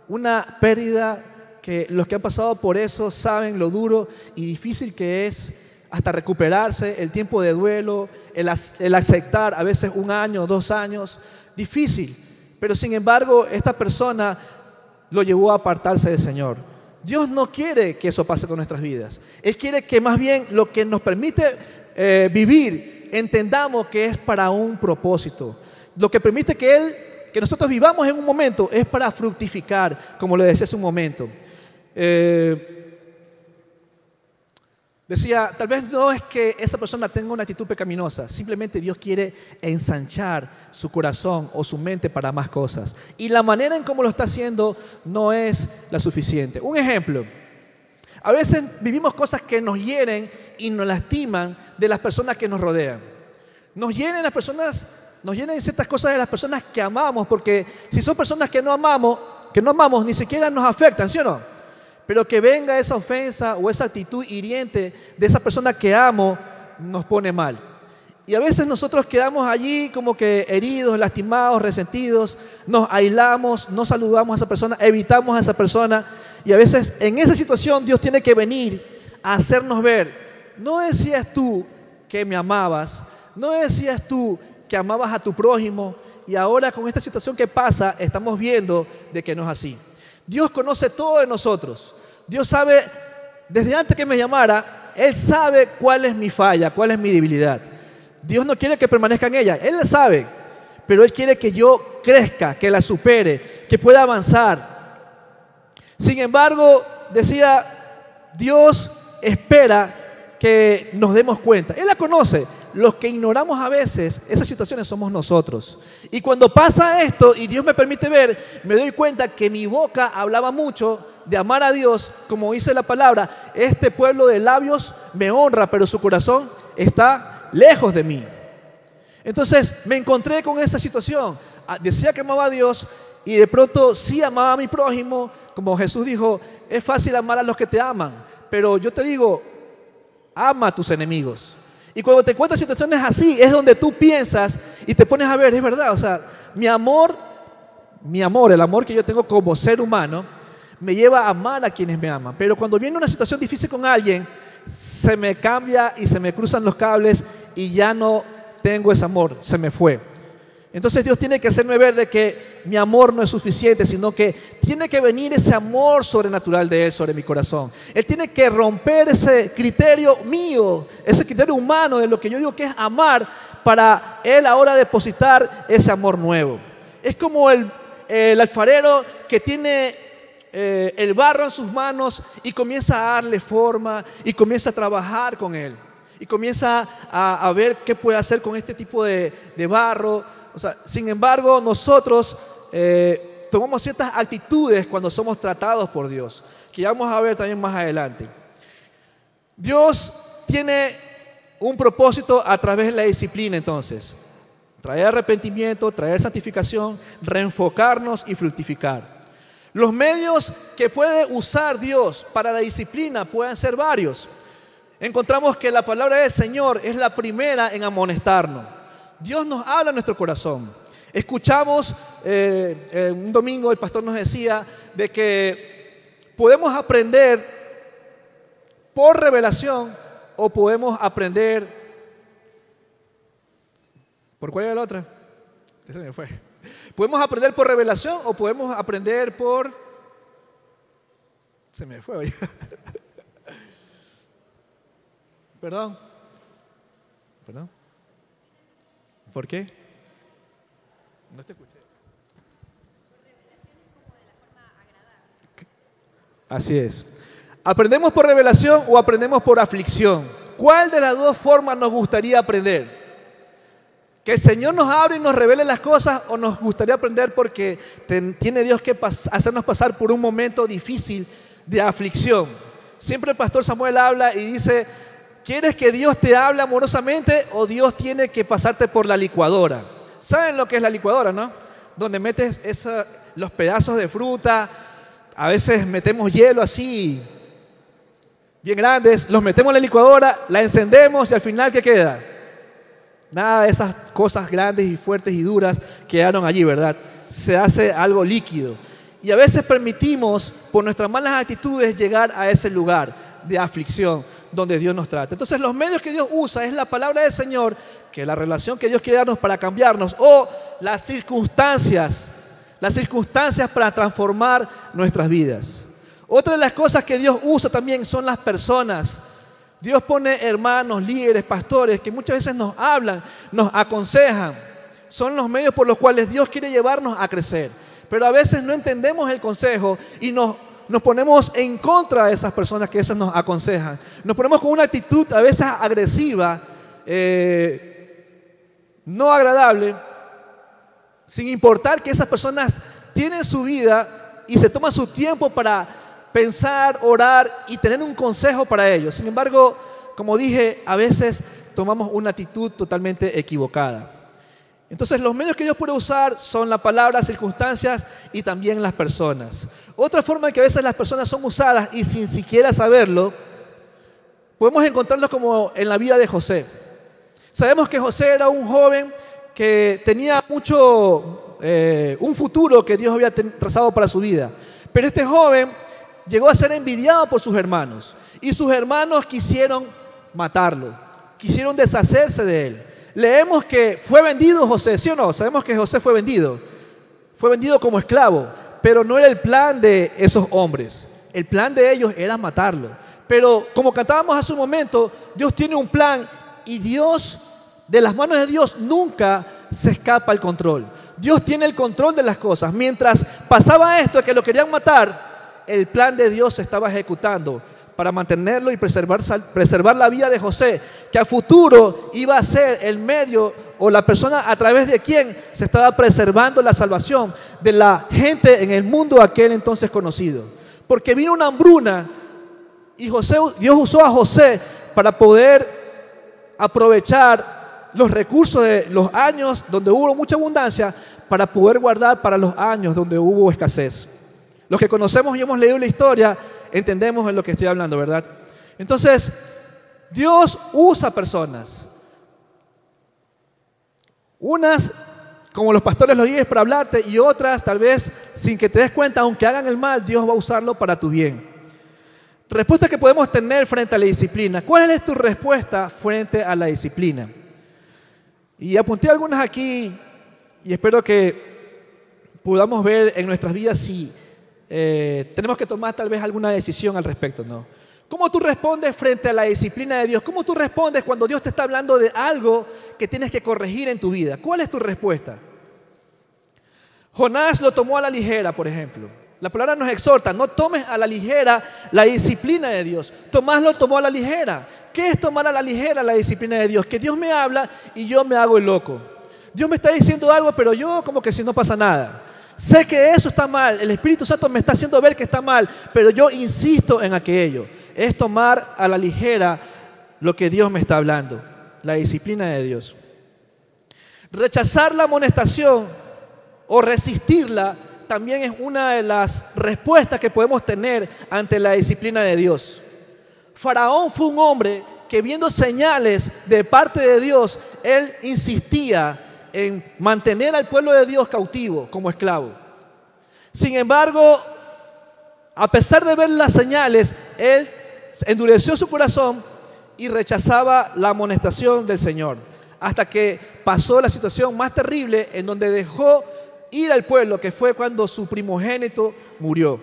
Una pérdida que los que han pasado por eso saben lo duro y difícil que es hasta recuperarse, el tiempo de duelo, el, el aceptar a veces un año, dos años, difícil. Pero sin embargo, esta persona lo llevó a apartarse del Señor. Dios no quiere que eso pase con nuestras vidas. Él quiere que más bien lo que nos permite eh, vivir, entendamos que es para un propósito. Lo que permite que Él, que nosotros vivamos en un momento, es para fructificar, como le decía hace un momento. Eh, decía, tal vez no es que esa persona tenga una actitud pecaminosa, simplemente Dios quiere ensanchar su corazón o su mente para más cosas. Y la manera en cómo lo está haciendo no es la suficiente. Un ejemplo. A veces vivimos cosas que nos hieren y nos lastiman de las personas que nos rodean. Nos hieren las personas, nos hieren ciertas cosas de las personas que amamos, porque si son personas que no amamos, que no amamos, ni siquiera nos afectan, ¿sí o no? Pero que venga esa ofensa o esa actitud hiriente de esa persona que amo, nos pone mal. Y a veces nosotros quedamos allí como que heridos, lastimados, resentidos, nos aislamos, no saludamos a esa persona, evitamos a esa persona y a veces en esa situación Dios tiene que venir a hacernos ver, no decías tú que me amabas, no decías tú que amabas a tu prójimo y ahora con esta situación que pasa estamos viendo de que no es así. Dios conoce todo de nosotros. Dios sabe, desde antes que me llamara, Él sabe cuál es mi falla, cuál es mi debilidad. Dios no quiere que permanezca en ella, Él la sabe, pero Él quiere que yo crezca, que la supere, que pueda avanzar, sin embargo, decía, Dios espera que nos demos cuenta. Él la conoce. Los que ignoramos a veces esas situaciones somos nosotros. Y cuando pasa esto y Dios me permite ver, me doy cuenta que mi boca hablaba mucho de amar a Dios, como dice la palabra, este pueblo de labios me honra, pero su corazón está lejos de mí. Entonces me encontré con esa situación. Ah, decía que amaba a Dios y de pronto sí amaba a mi prójimo, como Jesús dijo, es fácil amar a los que te aman, pero yo te digo, ama a tus enemigos. Y cuando te encuentras situaciones así, es donde tú piensas y te pones a ver, es verdad, o sea, mi amor, mi amor, el amor que yo tengo como ser humano, me lleva a amar a quienes me aman. Pero cuando viene una situación difícil con alguien, se me cambia y se me cruzan los cables y ya no tengo ese amor, se me fue. Entonces Dios tiene que hacerme ver de que mi amor no es suficiente, sino que tiene que venir ese amor sobrenatural de Él sobre mi corazón. Él tiene que romper ese criterio mío, ese criterio humano de lo que yo digo que es amar, para Él ahora depositar ese amor nuevo. Es como el, alfarero que tiene eh, el barro en sus manos y comienza a darle forma y comienza a trabajar con Él. Y comienza a, ver qué puede hacer con este tipo de barro sin embargo, nosotros eh, tomamos ciertas actitudes cuando somos tratados por Dios, que vamos a ver también más adelante. Dios tiene un propósito a través de la disciplina entonces. Traer arrepentimiento, traer santificación, reenfocarnos y fructificar. Los medios que puede usar Dios para la disciplina pueden ser varios. Encontramos que la palabra del Señor es la primera en amonestarnos. Dios nos habla en nuestro corazón. Escuchamos, eh, un domingo el pastor nos decía de que podemos aprender por revelación o podemos aprender... ¿Por cuál era la otra? Ese me fue. ¿Podemos aprender por revelación o podemos aprender por... Se me fue. Perdón. Perdón. ¿Por qué? No te escuché. Así es. ¿Aprendemos por revelación o aprendemos por aflicción? ¿Cuál de las dos formas nos gustaría aprender? ¿Que el Señor nos abre y nos revele las cosas o nos gustaría aprender porque tiene Dios que hacernos pasar por un momento difícil de aflicción? Siempre el pastor Samuel habla y dice, ¿quieres que Dios te hable amorosamente o Dios tiene que pasarte por la licuadora? ¿Saben lo que es la licuadora, no? Donde metes los pedazos de fruta, a veces metemos hielo así, bien grandes, los metemos en la licuadora, la encendemos y al final, ¿qué queda? Nada de esas cosas grandes y fuertes y duras quedaron allí, ¿verdad? Se hace algo líquido. Y a veces permitimos, por nuestras malas actitudes, llegar a ese lugar de aflicción donde Dios nos trata. Entonces los medios que Dios usa es la palabra del Señor, que es la relación que Dios quiere darnos para cambiarnos, o las circunstancias las circunstancias para transformar nuestras vidas. Otra de las cosas que Dios usa también son las personas. Dios pone hermanos, líderes, pastores que muchas veces nos hablan, nos aconsejan. Son los medios por los cuales Dios quiere llevarnos a crecer. Pero a veces no entendemos el consejo y nos, nos ponemos en contra de esas personas que esas nos aconsejan. Nos ponemos con una actitud a veces agresiva, eh, no agradable, sin importar que esas personas tienen su vida y se toman su tiempo para pensar, orar y tener un consejo para ellos. Sin embargo, como dije, a veces tomamos una actitud totalmente equivocada. Entonces los medios que Dios puede usar son la palabra, circunstancias y también las personas. Otra forma en que a veces las personas son usadas y sin siquiera saberlo, podemos encontrarlo como en la vida de José. Sabemos que José era un joven que tenía mucho, eh, un futuro que Dios había trazado para su vida. Pero este joven llegó a ser envidiado por sus hermanos y sus hermanos quisieron matarlo, quisieron deshacerse de él. Leemos que fue vendido José, ¿sí o no? Sabemos que José fue vendido. Fue vendido como esclavo, pero no era el plan de esos hombres. El plan de ellos era matarlo. Pero como cantábamos hace un momento, Dios tiene un plan y Dios de las manos de Dios nunca se escapa el control. Dios tiene el control de las cosas. Mientras pasaba esto, que lo querían matar, el plan de Dios se estaba ejecutando para mantenerlo y preservar, preservar la vida de José, que a futuro iba a ser el medio o la persona a través de quien se estaba preservando la salvación de la gente en el mundo aquel entonces conocido. Porque vino una hambruna y José, Dios usó a José para poder aprovechar los recursos de los años donde hubo mucha abundancia para poder guardar para los años donde hubo escasez. Los que conocemos y hemos leído la historia, entendemos en lo que estoy hablando, ¿verdad? Entonces, Dios usa personas. Unas como los pastores los líderes para hablarte y otras tal vez sin que te des cuenta, aunque hagan el mal, Dios va a usarlo para tu bien. Respuesta que podemos tener frente a la disciplina. ¿Cuál es tu respuesta frente a la disciplina? Y apunté algunas aquí y espero que podamos ver en nuestras vidas si eh, tenemos que tomar tal vez alguna decisión al respecto, ¿no? ¿Cómo tú respondes frente a la disciplina de Dios? ¿Cómo tú respondes cuando Dios te está hablando de algo que tienes que corregir en tu vida? ¿Cuál es tu respuesta? Jonás lo tomó a la ligera, por ejemplo. La palabra nos exhorta, no tomes a la ligera la disciplina de Dios. Tomás lo tomó a la ligera. ¿Qué es tomar a la ligera la disciplina de Dios? Que Dios me habla y yo me hago el loco. Dios me está diciendo algo, pero yo como que si no pasa nada. Sé que eso está mal, el Espíritu Santo me está haciendo ver que está mal, pero yo insisto en aquello. Es tomar a la ligera lo que Dios me está hablando, la disciplina de Dios. Rechazar la amonestación o resistirla también es una de las respuestas que podemos tener ante la disciplina de Dios. Faraón fue un hombre que viendo señales de parte de Dios, él insistía en mantener al pueblo de Dios cautivo como esclavo. Sin embargo, a pesar de ver las señales, él endureció su corazón y rechazaba la amonestación del Señor. Hasta que pasó la situación más terrible en donde dejó ir al pueblo, que fue cuando su primogénito murió.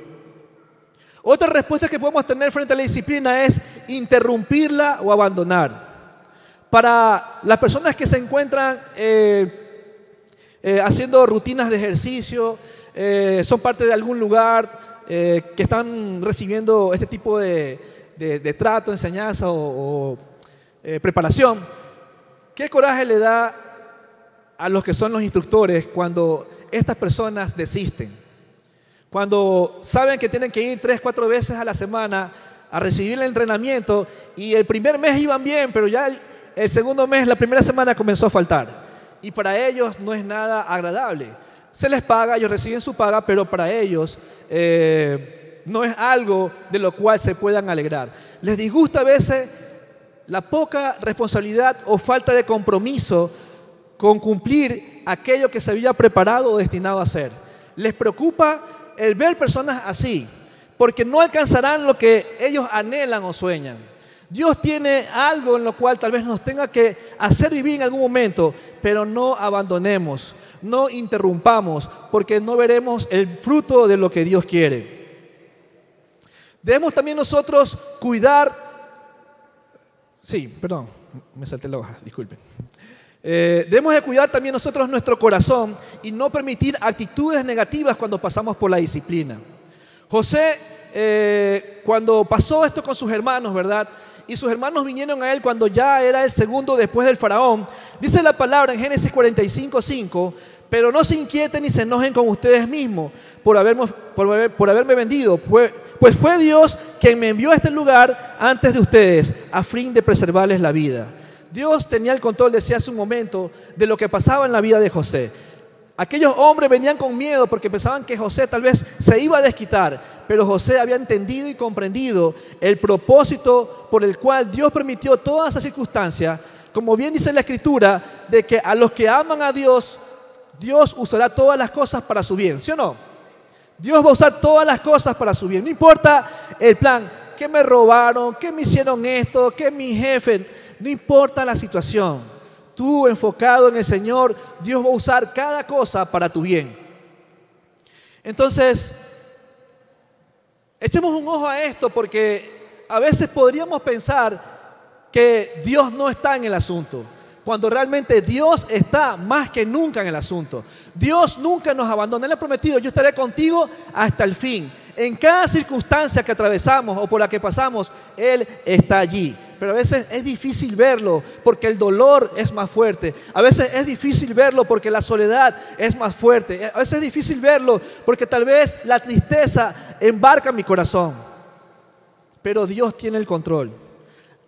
Otra respuesta que podemos tener frente a la disciplina es interrumpirla o abandonar. Para las personas que se encuentran eh, eh, haciendo rutinas de ejercicio, eh, son parte de algún lugar, que están recibiendo este tipo de, trato, enseñanza o preparación, ¿qué coraje le da a los que son los instructores cuando estas personas desisten? Cuando saben que tienen que ir tres, cuatro veces a la semana a recibir el entrenamiento y el primer mes iban bien, pero ya el, segundo mes, la primera semana comenzó a faltar. Y para ellos no es nada agradable. Se les paga, ellos reciben su paga, pero para ellos eh, no es algo de lo cual se puedan alegrar. Les disgusta a veces la poca responsabilidad o falta de compromiso con cumplir aquello que se había preparado o destinado a hacer. Les preocupa el ver personas así, porque no alcanzarán lo que ellos anhelan o sueñan. Dios tiene algo en lo cual tal vez nos tenga que hacer vivir en algún momento, pero no abandonemos, no interrumpamos, porque no veremos el fruto de lo que Dios quiere. Debemos también nosotros cuidar, sí, perdón, me salté la hoja, disculpen. Eh, debemos de cuidar también nosotros nuestro corazón y no permitir actitudes negativas cuando pasamos por la disciplina. José, eh, cuando pasó esto con sus hermanos, ¿verdad? Y sus hermanos vinieron a él cuando ya era el segundo después del faraón. Dice la palabra en Génesis 45, 5, pero no se inquieten ni se enojen con ustedes mismos por haberme, por haberme vendido, pues, pues fue Dios quien me envió a este lugar antes de ustedes, a fin de preservarles la vida. Dios tenía el control, decía hace un momento, de lo que pasaba en la vida de José. Aquellos hombres venían con miedo porque pensaban que José tal vez se iba a desquitar, pero José había entendido y comprendido el propósito por el cual Dios permitió toda esa circunstancia, como bien dice la escritura, de que a los que aman a Dios, Dios usará todas las cosas para su bien, ¿sí o no? Dios va a usar todas las cosas para su bien, no importa el plan, que me robaron, que me hicieron esto, que mi jefe no importa la situación, tú enfocado en el Señor, Dios va a usar cada cosa para tu bien. Entonces, echemos un ojo a esto porque a veces podríamos pensar que Dios no está en el asunto, cuando realmente Dios está más que nunca en el asunto. Dios nunca nos abandona, Él ha prometido, yo estaré contigo hasta el fin. En cada circunstancia que atravesamos o por la que pasamos, Él está allí. Pero a veces es difícil verlo porque el dolor es más fuerte. A veces es difícil verlo porque la soledad es más fuerte. A veces es difícil verlo porque tal vez la tristeza embarca mi corazón. Pero Dios tiene el control.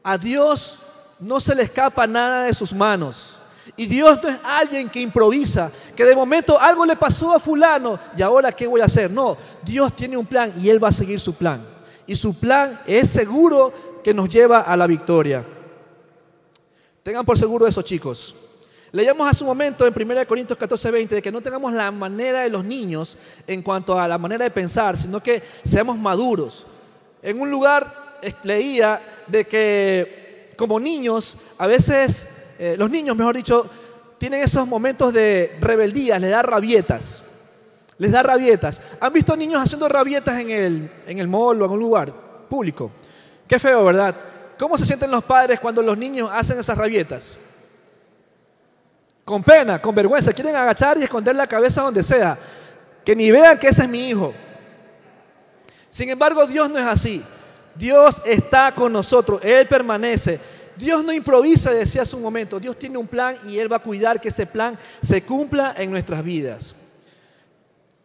A Dios no se le escapa nada de sus manos. Y Dios no es alguien que improvisa, que de momento algo le pasó a fulano y ahora qué voy a hacer. No, Dios tiene un plan y Él va a seguir su plan. Y su plan es seguro que nos lleva a la victoria. Tengan por seguro eso, chicos. Leíamos hace un momento en 1 Corintios 14, 20 de que no tengamos la manera de los niños en cuanto a la manera de pensar, sino que seamos maduros. En un lugar leía de que como niños a veces eh, los niños, mejor dicho, tienen esos momentos de rebeldía, les da rabietas. Les da rabietas. ¿Han visto niños haciendo rabietas en el, en el mall o en un lugar público? Qué feo, ¿verdad? ¿Cómo se sienten los padres cuando los niños hacen esas rabietas? Con pena, con vergüenza. Quieren agachar y esconder la cabeza donde sea. Que ni vean que ese es mi hijo. Sin embargo, Dios no es así. Dios está con nosotros. Él permanece. Dios no improvisa, decía hace un momento, Dios tiene un plan y Él va a cuidar que ese plan se cumpla en nuestras vidas.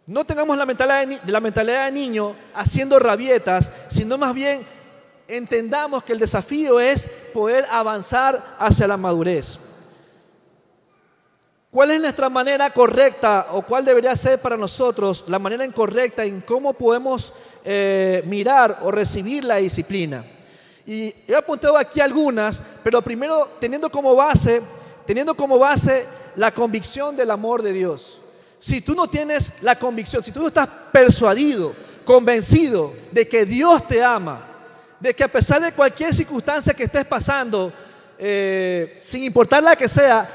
No tengamos la mentalidad de, la mentalidad de niño haciendo rabietas, sino más bien entendamos que el desafío es poder avanzar hacia la madurez. ¿Cuál es nuestra manera correcta o cuál debería ser para nosotros la manera incorrecta en cómo podemos eh, mirar o recibir la disciplina? Y he apuntado aquí algunas, pero primero teniendo como base, teniendo como base la convicción del amor de Dios. Si tú no tienes la convicción, si tú no estás persuadido, convencido de que Dios te ama, de que a pesar de cualquier circunstancia que estés pasando, eh, sin importar la que sea,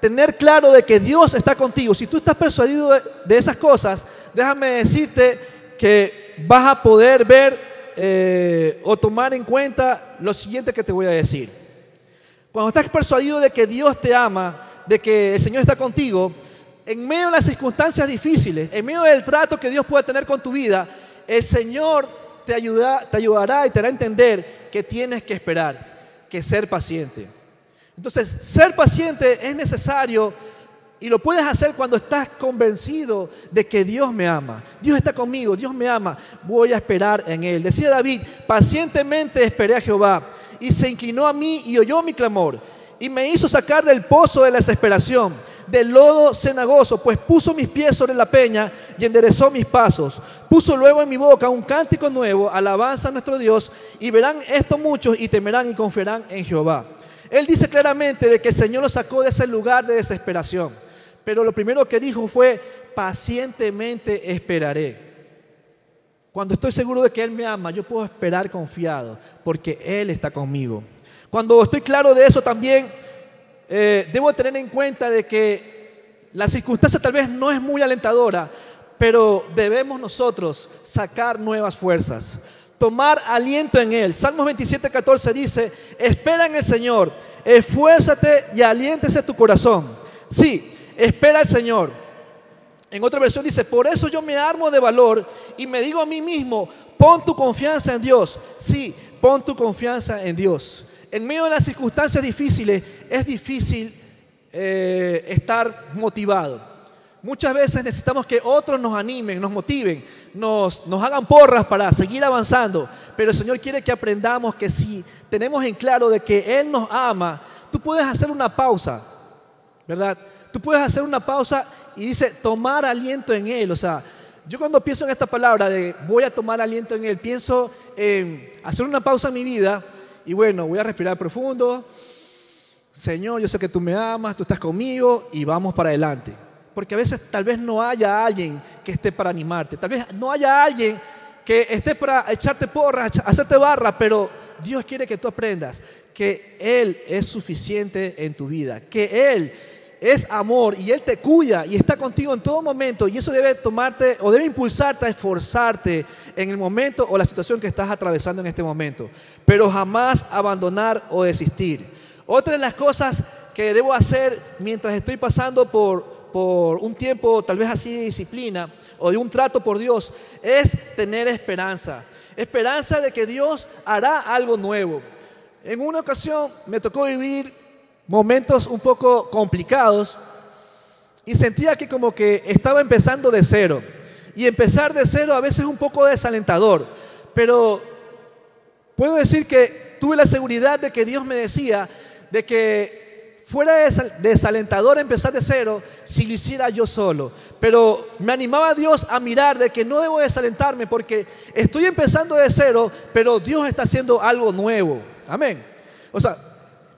tener claro de que Dios está contigo. Si tú estás persuadido de, esas cosas, déjame decirte que vas a poder ver eh, o tomar en cuenta lo siguiente que te voy a decir. Cuando estás persuadido de que Dios te ama, de que el Señor está contigo, en medio de las circunstancias difíciles, en medio del trato que Dios puede tener con tu vida, el Señor te, ayuda, te ayudará y te hará entender que tienes que esperar, que ser paciente. Entonces, ser paciente es necesario y lo puedes hacer cuando estás convencido de que Dios me ama. Dios está conmigo, Dios me ama. Voy a esperar en Él. Decía David, pacientemente esperé a Jehová y se inclinó a mí y oyó mi clamor y me hizo sacar del pozo de la desesperación, del lodo cenagoso, pues puso mis pies sobre la peña y enderezó mis pasos. Puso luego en mi boca un cántico nuevo, alabanza a nuestro Dios, y verán esto muchos y temerán y confiarán en Jehová. Él dice claramente de que el Señor lo sacó de ese lugar de desesperación. Pero lo primero que dijo fue, pacientemente esperaré. Cuando estoy seguro de que Él me ama, yo puedo esperar confiado, porque Él está conmigo. Cuando estoy claro de eso también, eh, debo tener en cuenta de que la circunstancia tal vez no es muy alentadora, pero debemos nosotros sacar nuevas fuerzas tomar aliento en Él. Salmos 27, 14 dice, espera en el Señor, esfuérzate y aliéntese tu corazón. Sí, espera al Señor. En otra versión dice, por eso yo me armo de valor y me digo a mí mismo, pon tu confianza en Dios. Sí, pon tu confianza en Dios. En medio de las circunstancias difíciles es difícil eh, estar motivado. Muchas veces necesitamos que otros nos animen, nos motiven, nos, hagan porras para seguir avanzando. Pero el Señor quiere que aprendamos que si tenemos en claro de que Él nos ama, tú puedes hacer una pausa, ¿verdad? Tú puedes hacer una pausa y dice tomar aliento en Él. O sea, yo cuando pienso en esta palabra de voy a tomar aliento en Él, pienso en hacer una pausa en mi vida y bueno, voy a respirar profundo. Señor, yo sé que tú me amas, tú estás conmigo y vamos para adelante. Porque a veces tal vez no haya alguien que esté para animarte, tal vez no haya alguien que esté para echarte porras, hacerte barra, pero Dios quiere que tú aprendas que Él es suficiente en tu vida, que Él es amor y Él te cuida y está contigo en todo momento y eso debe tomarte o debe impulsarte a esforzarte en el momento o la situación que estás atravesando en este momento, pero jamás abandonar o desistir. Otra de las cosas que debo hacer mientras estoy pasando por, por un tiempo tal vez así de disciplina o de un trato por Dios, es tener esperanza. Esperanza de que Dios hará algo nuevo. En una ocasión me tocó vivir momentos un poco complicados y sentía que como que estaba empezando de cero. Y empezar de cero a veces es un poco desalentador, pero puedo decir que tuve la seguridad de que Dios me decía de que fuera desalentador empezar de cero si lo hiciera yo solo. Pero me animaba Dios a mirar de que no debo desalentarme porque estoy empezando de cero, pero Dios está haciendo algo nuevo. Amén. O sea,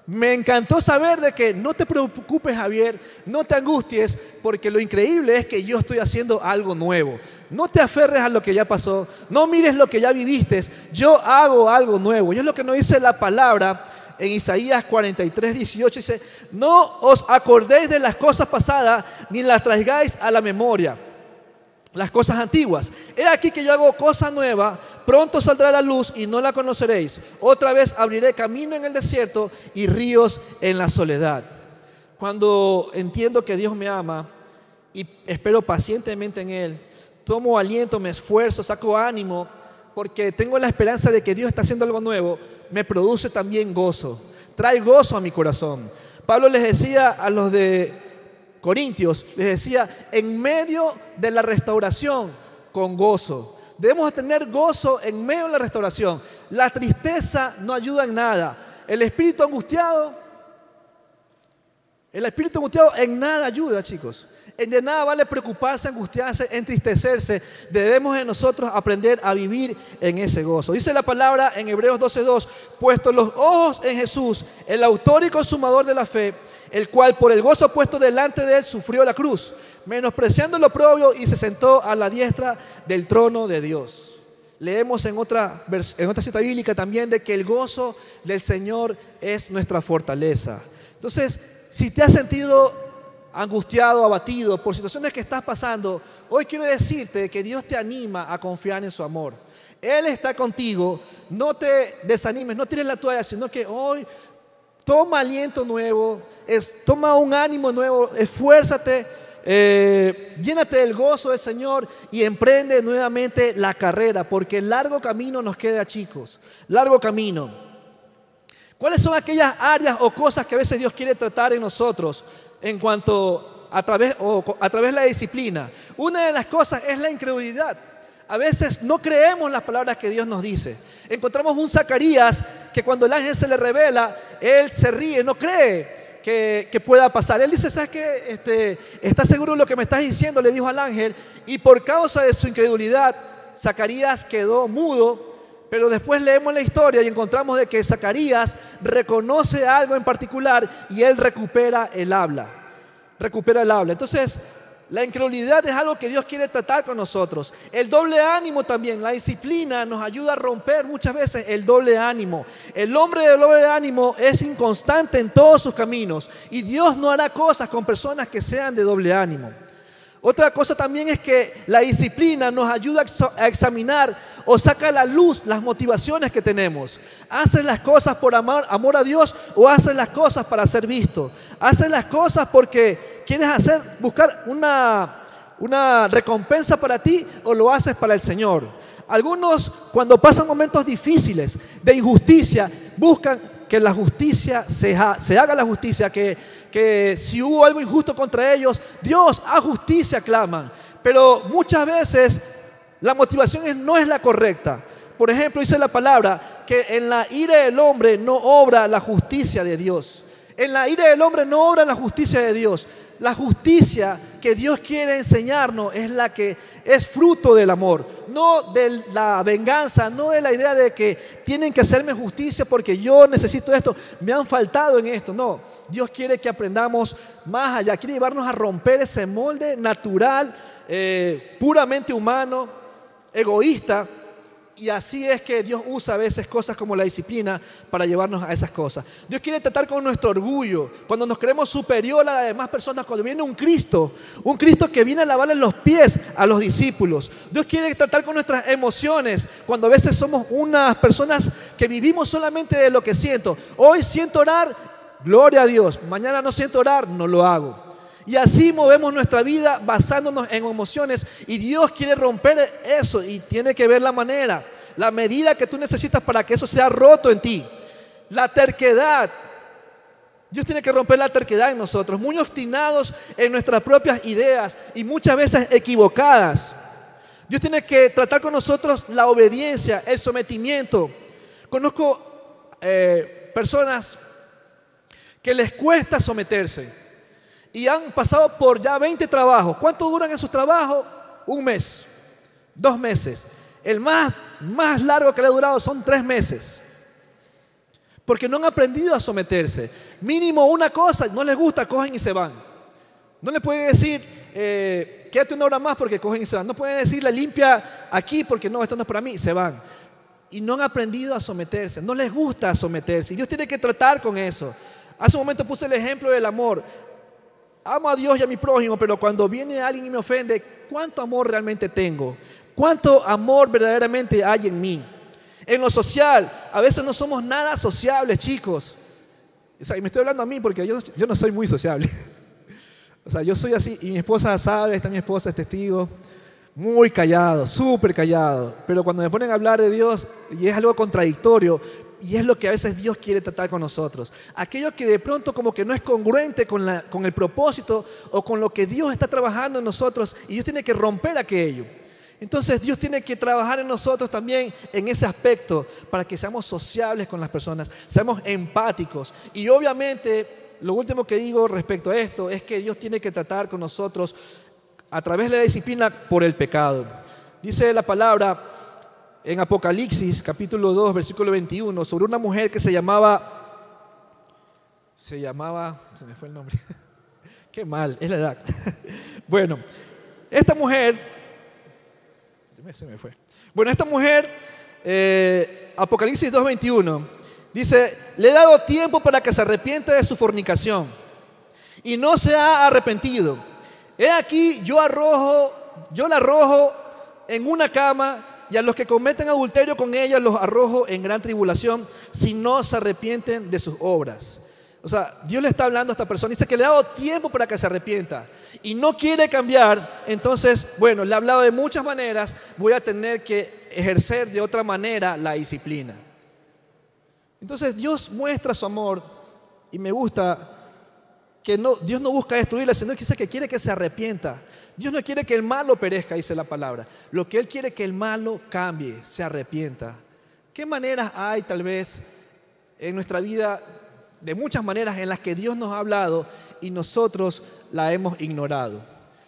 me encantó saber de que no te preocupes, Javier, no te angusties, porque lo increíble es que yo estoy haciendo algo nuevo. No te aferres a lo que ya pasó, no mires lo que ya viviste, yo hago algo nuevo. Y es lo que nos dice la palabra en Isaías 43, 18 dice, no os acordéis de las cosas pasadas ni las traigáis a la memoria, las cosas antiguas. He aquí que yo hago cosa nueva, pronto saldrá la luz y no la conoceréis. Otra vez abriré camino en el desierto y ríos en la soledad. Cuando entiendo que Dios me ama y espero pacientemente en Él, tomo aliento, me esfuerzo, saco ánimo, porque tengo la esperanza de que Dios está haciendo algo nuevo, me produce también gozo. Trae gozo a mi corazón. Pablo les decía a los de Corintios, les decía, en medio de la restauración, con gozo. Debemos tener gozo en medio de la restauración. La tristeza no ayuda en nada. El espíritu angustiado, el espíritu angustiado en nada ayuda, chicos. De nada vale preocuparse, angustiarse, entristecerse. Debemos de nosotros aprender a vivir en ese gozo. Dice la palabra en Hebreos 12:2, puesto los ojos en Jesús, el autor y consumador de la fe, el cual por el gozo puesto delante de él sufrió la cruz, menospreciando lo propio y se sentó a la diestra del trono de Dios. leemos en otra, en otra cita bíblica también de que el gozo del Señor es nuestra fortaleza. Entonces, si te has sentido angustiado, abatido por situaciones que estás pasando, hoy quiero decirte que Dios te anima a confiar en su amor. Él está contigo, no te desanimes, no tires la toalla, sino que hoy toma aliento nuevo, es, toma un ánimo nuevo, esfuérzate, eh, llénate del gozo del Señor y emprende nuevamente la carrera, porque el largo camino nos queda, chicos, largo camino. ¿Cuáles son aquellas áreas o cosas que a veces Dios quiere tratar en nosotros en cuanto a través, a través de la disciplina? Una de las cosas es la incredulidad. A veces no creemos las palabras que Dios nos dice. Encontramos un Zacarías que cuando el ángel se le revela, él se ríe, no cree que, pueda pasar. Él dice, ¿sabes qué? Este, ¿Estás seguro de lo que me estás diciendo? Le dijo al ángel. Y por causa de su incredulidad, Zacarías quedó mudo. Pero después leemos la historia y encontramos de que Zacarías reconoce algo en particular y él recupera el habla. Recupera el habla. Entonces, la incredulidad es algo que Dios quiere tratar con nosotros. El doble ánimo también, la disciplina nos ayuda a romper muchas veces el doble ánimo. El hombre de doble ánimo es inconstante en todos sus caminos y Dios no hará cosas con personas que sean de doble ánimo. Otra cosa también es que la disciplina nos ayuda a examinar o saca a la luz las motivaciones que tenemos. ¿Haces las cosas por amor, a Dios o haces las cosas para ser visto? ¿Haces las cosas porque quieres hacer, buscar una, una recompensa para ti o lo haces para el Señor? Algunos cuando pasan momentos difíciles de injusticia buscan que la justicia se, se haga la justicia, que que si hubo algo injusto contra ellos, Dios a justicia claman. Pero muchas veces la motivación no es la correcta. Por ejemplo, dice la palabra que en la ira del hombre no obra la justicia de Dios. En la ira del hombre no obra la justicia de Dios. La justicia que Dios quiere enseñarnos es la que es fruto del amor, no de la venganza, no de la idea de que tienen que hacerme justicia porque yo necesito esto, me han faltado en esto. No, Dios quiere que aprendamos más allá, quiere llevarnos a romper ese molde natural, eh, puramente humano, egoísta, y así es que Dios usa a veces cosas como la disciplina para llevarnos a esas cosas. Dios quiere tratar con nuestro orgullo, cuando nos creemos superior a las demás personas, cuando viene un Cristo, un Cristo que viene a lavarle los pies a los discípulos. Dios quiere tratar con nuestras emociones, cuando a veces somos unas personas que vivimos solamente de lo que siento. Hoy siento orar, gloria a Dios. Mañana no siento orar, no lo hago. Y así movemos nuestra vida basándonos en emociones. Y Dios quiere romper eso y tiene que ver la manera, la medida que tú necesitas para que eso sea roto en ti. La terquedad. Dios tiene que romper la terquedad en nosotros, muy obstinados en nuestras propias ideas y muchas veces equivocadas. Dios tiene que tratar con nosotros la obediencia, el sometimiento. Conozco eh, personas que les cuesta someterse y han pasado por ya 20 trabajos. ¿Cuánto duran esos trabajos? Un mes, dos meses. El más, más largo que le ha durado son tres meses. Porque no han aprendido a someterse. Mínimo una cosa, no les gusta, cogen y se van. No le puede decir, eh, quédate una hora más porque cogen y se van. No pueden decirle, limpia aquí porque no, esto no es para mí, se van. Y no han aprendido a someterse. No les gusta someterse. Y Dios tiene que tratar con eso. Hace un momento puse el ejemplo del amor amo a Dios y a mi prójimo, pero cuando viene alguien y me ofende, ¿cuánto amor realmente tengo? ¿Cuánto amor verdaderamente hay en mí? En lo social, a veces no somos nada sociables, chicos. O sea, y me estoy hablando a mí porque yo, no soy muy sociable. O sea, yo soy así, y mi esposa sabe, está mi esposa, es testigo, muy callado, súper callado. Pero cuando me ponen a hablar de Dios, y es algo contradictorio, y es lo que a veces Dios quiere tratar con nosotros. Aquello que de pronto como que no es congruente con, con el propósito o con lo que Dios está trabajando en nosotros y Dios tiene que romper aquello. Entonces Dios tiene que trabajar en nosotros también en ese aspecto para que seamos sociables con las personas, seamos empáticos. Y obviamente lo último que digo respecto a esto es que Dios tiene que tratar con nosotros a través de la disciplina por el pecado. Dice la palabra, en Apocalipsis capítulo 2, versículo 21, sobre una mujer que se llamaba, se llamaba, se me fue el nombre, qué mal, es la edad. bueno, esta mujer, Se me fue. Bueno, esta mujer, eh, Apocalipsis 2.21, dice, le he dado tiempo para que se arrepienta de su fornicación y no se ha arrepentido. He aquí, yo arrojo, yo la arrojo en una cama y a los que cometen adulterio con ella los arrojo en gran tribulación si no se arrepienten de sus obras. O sea, Dios le está hablando a esta persona, dice que le ha dado tiempo para que se arrepienta y no quiere cambiar, entonces, bueno, le ha hablado de muchas maneras, voy a tener que ejercer de otra manera la disciplina. Entonces Dios muestra su amor y me gusta que no, Dios no busca destruirla, sino dice que quiere que se arrepienta. Dios no quiere que el malo perezca, dice la palabra. Lo que Él quiere es que el malo cambie, se arrepienta. ¿Qué maneras hay tal vez en nuestra vida de muchas maneras en las que Dios nos ha hablado y nosotros la hemos ignorado.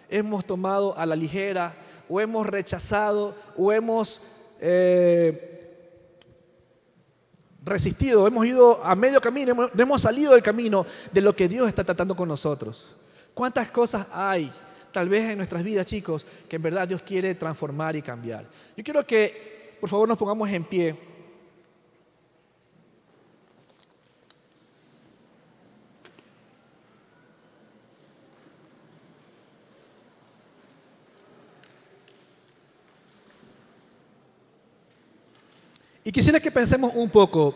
Hemos tomado a la ligera o hemos rechazado o hemos eh, resistido, hemos ido a medio camino, hemos, hemos salido del camino de lo que Dios está tratando con nosotros. ¿Cuántas cosas hay tal vez en nuestras vidas, chicos, que en verdad Dios quiere transformar y cambiar? Yo quiero que por favor nos pongamos en pie. Y quisiera que pensemos un poco.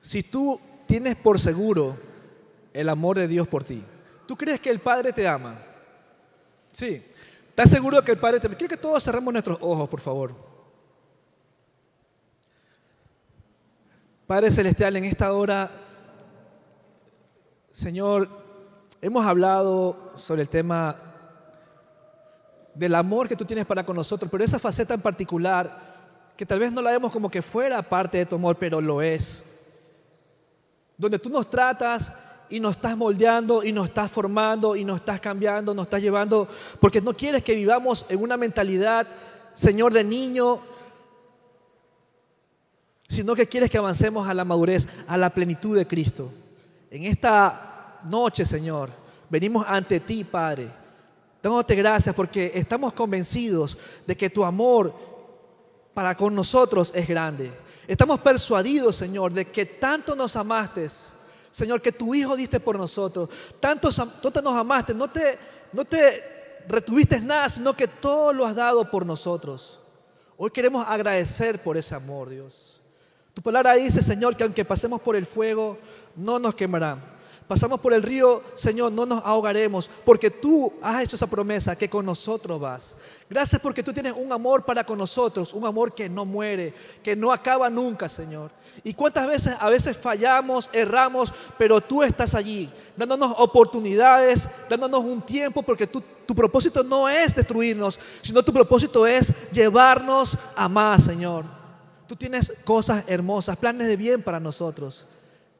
Si tú tienes por seguro el amor de Dios por ti, ¿tú crees que el Padre te ama? Sí. ¿Estás seguro que el Padre te ama? Quiero que todos cerremos nuestros ojos, por favor. Padre Celestial, en esta hora, Señor, Hemos hablado sobre el tema del amor que tú tienes para con nosotros, pero esa faceta en particular, que tal vez no la vemos como que fuera parte de tu amor, pero lo es. Donde tú nos tratas y nos estás moldeando y nos estás formando y nos estás cambiando, nos estás llevando, porque no quieres que vivamos en una mentalidad, Señor, de niño, sino que quieres que avancemos a la madurez, a la plenitud de Cristo. En esta noche, Señor, venimos ante ti, Padre, dándote gracias porque estamos convencidos de que tu amor para con nosotros es grande. Estamos persuadidos, Señor, de que tanto nos amaste, Señor, que tu Hijo diste por nosotros. Tanto, nos amaste, no te, no te retuviste nada, sino que todo lo has dado por nosotros. Hoy queremos agradecer por ese amor, Dios. Tu palabra dice, Señor, que aunque pasemos por el fuego, no nos quemará pasamos por el río, Señor, no nos ahogaremos, porque tú has hecho esa promesa que con nosotros vas. Gracias porque tú tienes un amor para con nosotros, un amor que no muere, que no acaba nunca, Señor. Y cuántas veces a veces fallamos, erramos, pero tú estás allí, dándonos oportunidades, dándonos un tiempo, porque tu propósito no es destruirnos, sino tu propósito es llevarnos a más, Señor. Tú tienes cosas hermosas, planes de bien para nosotros.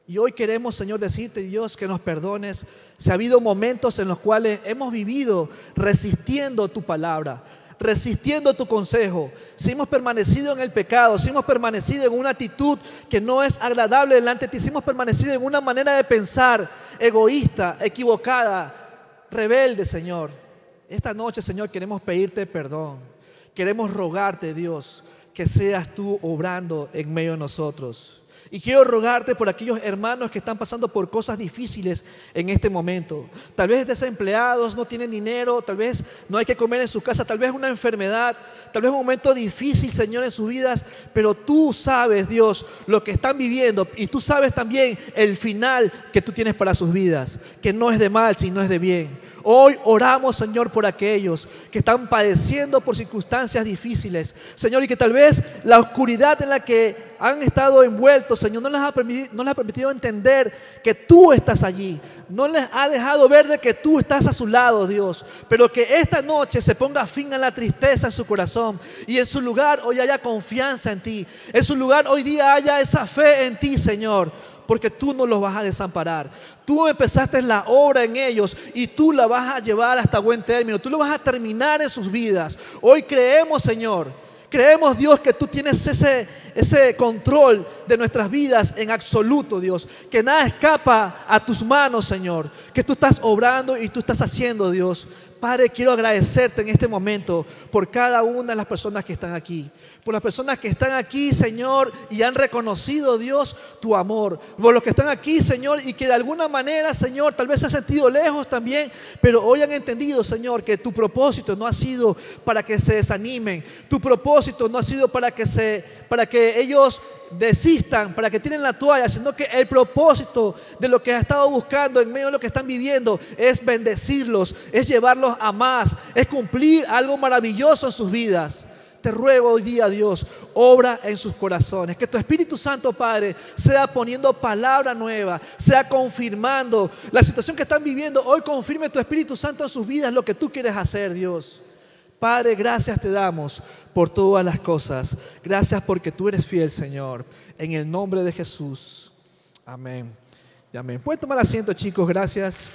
Y hoy queremos, Señor, decirte, Dios, que nos perdones. Si ha habido momentos en los cuales hemos vivido resistiendo tu palabra, resistiendo tu consejo, si hemos permanecido en el pecado, si hemos permanecido en una actitud que no es agradable delante de ti, si hemos permanecido en una manera de pensar egoísta, equivocada, rebelde, Señor. Esta noche, Señor, queremos pedirte perdón. Queremos rogarte, Dios, que seas tú obrando en medio de nosotros. Y quiero rogarte por aquellos hermanos que están pasando por cosas difíciles en este momento. Tal vez desempleados, no tienen dinero, tal vez no hay que comer en su casa, tal vez una enfermedad, tal vez un momento difícil, Señor, en sus vidas. Pero tú sabes, Dios, lo que están viviendo y tú sabes también el final que tú tienes para sus vidas, que no es de mal, sino es de bien. Hoy oramos, Señor, por aquellos que están padeciendo por circunstancias difíciles, Señor, y que tal vez la oscuridad en la que han estado envueltos, Señor, no les ha permitido, entender que tú estás allí. No les ha dejado ver de que tú estás a su lado, Dios. Pero que esta noche se ponga fin a la tristeza en su corazón y en su lugar hoy haya confianza en ti. En su lugar hoy día haya esa fe en ti, Señor porque tú no los vas a desamparar. Tú empezaste la obra en ellos y tú la vas a llevar hasta buen término. Tú lo vas a terminar en sus vidas. Hoy creemos, Señor, Creemos, Dios, que tú tienes ese, ese control de nuestras vidas en absoluto, Dios. Que nada escapa a tus manos, Señor. Que tú estás obrando y tú estás haciendo, Dios. Padre, quiero agradecerte en este momento por cada una de las personas que están aquí. Por las personas que están aquí, Señor, y han reconocido, Dios, tu amor. Por los que están aquí, Señor, y que de alguna manera, Señor, tal vez se han sentido lejos también, pero hoy han entendido, Señor, que tu propósito no ha sido para que se desanimen. Tu propósito no ha sido para que, se, para que ellos desistan, para que tienen la toalla, sino que el propósito de lo que ha estado buscando en medio de lo que están viviendo es bendecirlos, es llevarlos a más, es cumplir algo maravilloso en sus vidas. Te ruego hoy día, Dios, obra en sus corazones. Que tu Espíritu Santo, Padre, sea poniendo palabra nueva, sea confirmando la situación que están viviendo. Hoy confirme tu Espíritu Santo en sus vidas lo que tú quieres hacer, Dios. Padre, gracias te damos por todas las cosas. Gracias porque tú eres fiel, Señor. En el nombre de Jesús. Amén. Y amén. Pueden tomar asiento, chicos. Gracias.